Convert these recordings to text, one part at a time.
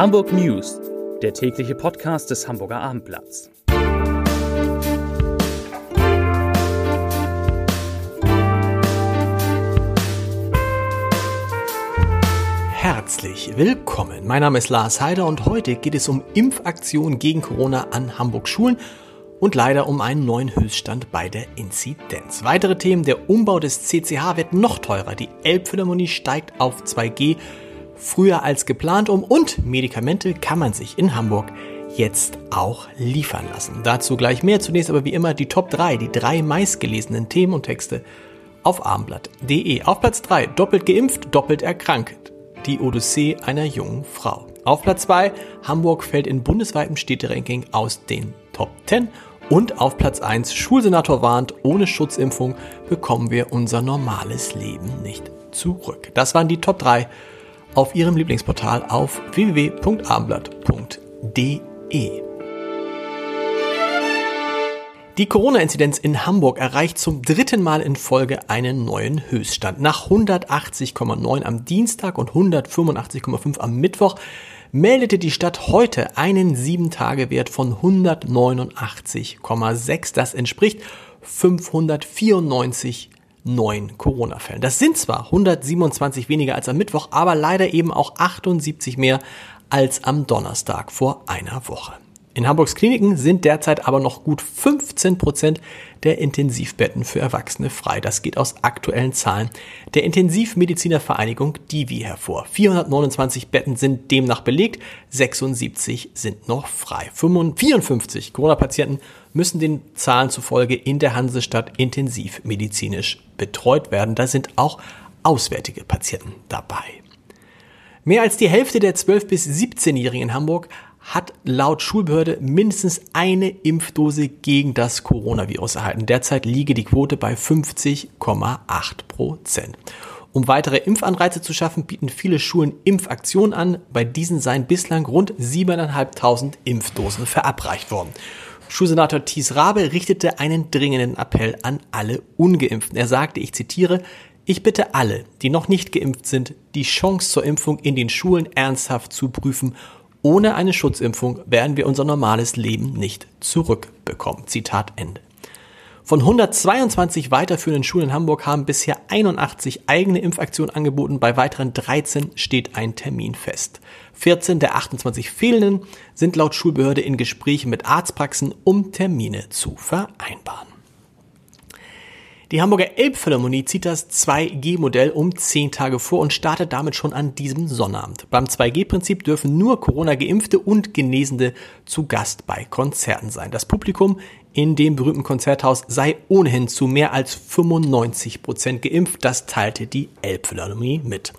Hamburg News, der tägliche Podcast des Hamburger Abendblatts. Herzlich willkommen. Mein Name ist Lars Heider und heute geht es um Impfaktionen gegen Corona an Hamburg Schulen und leider um einen neuen Höchststand bei der Inzidenz. Weitere Themen, der Umbau des CCH wird noch teurer, die Elbphilharmonie steigt auf 2G früher als geplant um und Medikamente kann man sich in Hamburg jetzt auch liefern lassen. Dazu gleich mehr. Zunächst aber wie immer die Top 3, die drei meistgelesenen Themen und Texte auf abendblatt.de. Auf Platz 3 doppelt geimpft, doppelt erkrankt. Die Odyssee einer jungen Frau. Auf Platz 2 Hamburg fällt in bundesweitem Städteranking aus den Top 10 und auf Platz 1 Schulsenator warnt, ohne Schutzimpfung bekommen wir unser normales Leben nicht zurück. Das waren die Top 3 auf Ihrem Lieblingsportal auf www.abendblatt.de. Die Corona-Inzidenz in Hamburg erreicht zum dritten Mal in Folge einen neuen Höchststand. Nach 180,9 am Dienstag und 185,5 am Mittwoch meldete die Stadt heute einen 7-Tage-Wert von 189,6. Das entspricht 594 neun Corona-Fällen. Das sind zwar 127 weniger als am Mittwoch, aber leider eben auch 78 mehr als am Donnerstag vor einer Woche. In Hamburgs Kliniken sind derzeit aber noch gut 15 Prozent der Intensivbetten für Erwachsene frei. Das geht aus aktuellen Zahlen der Intensivmedizinervereinigung Divi hervor. 429 Betten sind demnach belegt, 76 sind noch frei. 54 Corona-Patienten müssen den Zahlen zufolge in der Hansestadt intensivmedizinisch betreut werden. Da sind auch auswärtige Patienten dabei. Mehr als die Hälfte der 12- bis 17-Jährigen in Hamburg hat laut Schulbehörde mindestens eine Impfdose gegen das Coronavirus erhalten. Derzeit liege die Quote bei 50,8 Prozent. Um weitere Impfanreize zu schaffen, bieten viele Schulen Impfaktionen an. Bei diesen seien bislang rund 7.500 Impfdosen verabreicht worden. Schulsenator Thies Rabe richtete einen dringenden Appell an alle Ungeimpften. Er sagte, ich zitiere, ich bitte alle, die noch nicht geimpft sind, die Chance zur Impfung in den Schulen ernsthaft zu prüfen ohne eine Schutzimpfung werden wir unser normales Leben nicht zurückbekommen. Zitat Ende. Von 122 weiterführenden Schulen in Hamburg haben bisher 81 eigene Impfaktionen angeboten. Bei weiteren 13 steht ein Termin fest. 14 der 28 fehlenden sind laut Schulbehörde in Gesprächen mit Arztpraxen, um Termine zu vereinbaren. Die Hamburger Elbphilharmonie zieht das 2G-Modell um 10 Tage vor und startet damit schon an diesem Sonnabend. Beim 2G-Prinzip dürfen nur Corona-Geimpfte und Genesende zu Gast bei Konzerten sein. Das Publikum in dem berühmten Konzerthaus sei ohnehin zu mehr als 95 Prozent geimpft. Das teilte die Elbphilharmonie mit.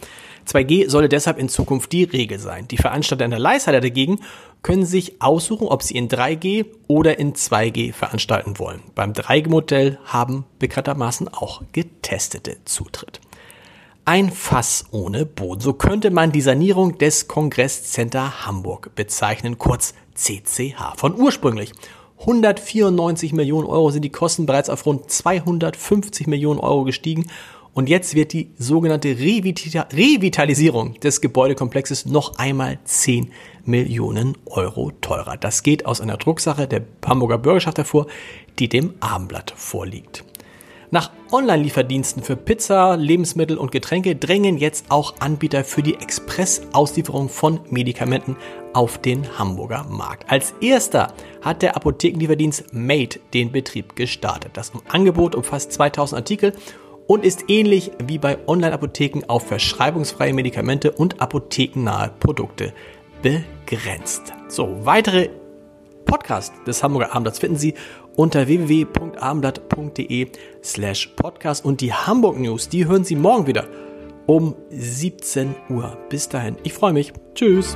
2G solle deshalb in Zukunft die Regel sein. Die Veranstalter in der Leishalle dagegen können sich aussuchen, ob sie in 3G oder in 2G veranstalten wollen. Beim 3G-Modell haben bekanntermaßen auch Getestete Zutritt. Ein Fass ohne Boden. So könnte man die Sanierung des Kongresscenter Hamburg bezeichnen, kurz CCH. Von ursprünglich 194 Millionen Euro sind die Kosten bereits auf rund 250 Millionen Euro gestiegen und jetzt wird die sogenannte Revitalisierung des Gebäudekomplexes noch einmal 10 Millionen Euro teurer. Das geht aus einer Drucksache der Hamburger Bürgerschaft hervor, die dem Abendblatt vorliegt. Nach Online-Lieferdiensten für Pizza, Lebensmittel und Getränke drängen jetzt auch Anbieter für die Express-Auslieferung von Medikamenten auf den Hamburger Markt. Als erster hat der Apothekenlieferdienst Made den Betrieb gestartet. Das Angebot umfasst 2000 Artikel und ist ähnlich wie bei Online-Apotheken auf verschreibungsfreie Medikamente und apothekennahe Produkte begrenzt. So, weitere Podcasts des Hamburger Abendblatts finden Sie unter www.abendblatt.de slash podcast und die Hamburg News, die hören Sie morgen wieder um 17 Uhr. Bis dahin, ich freue mich. Tschüss.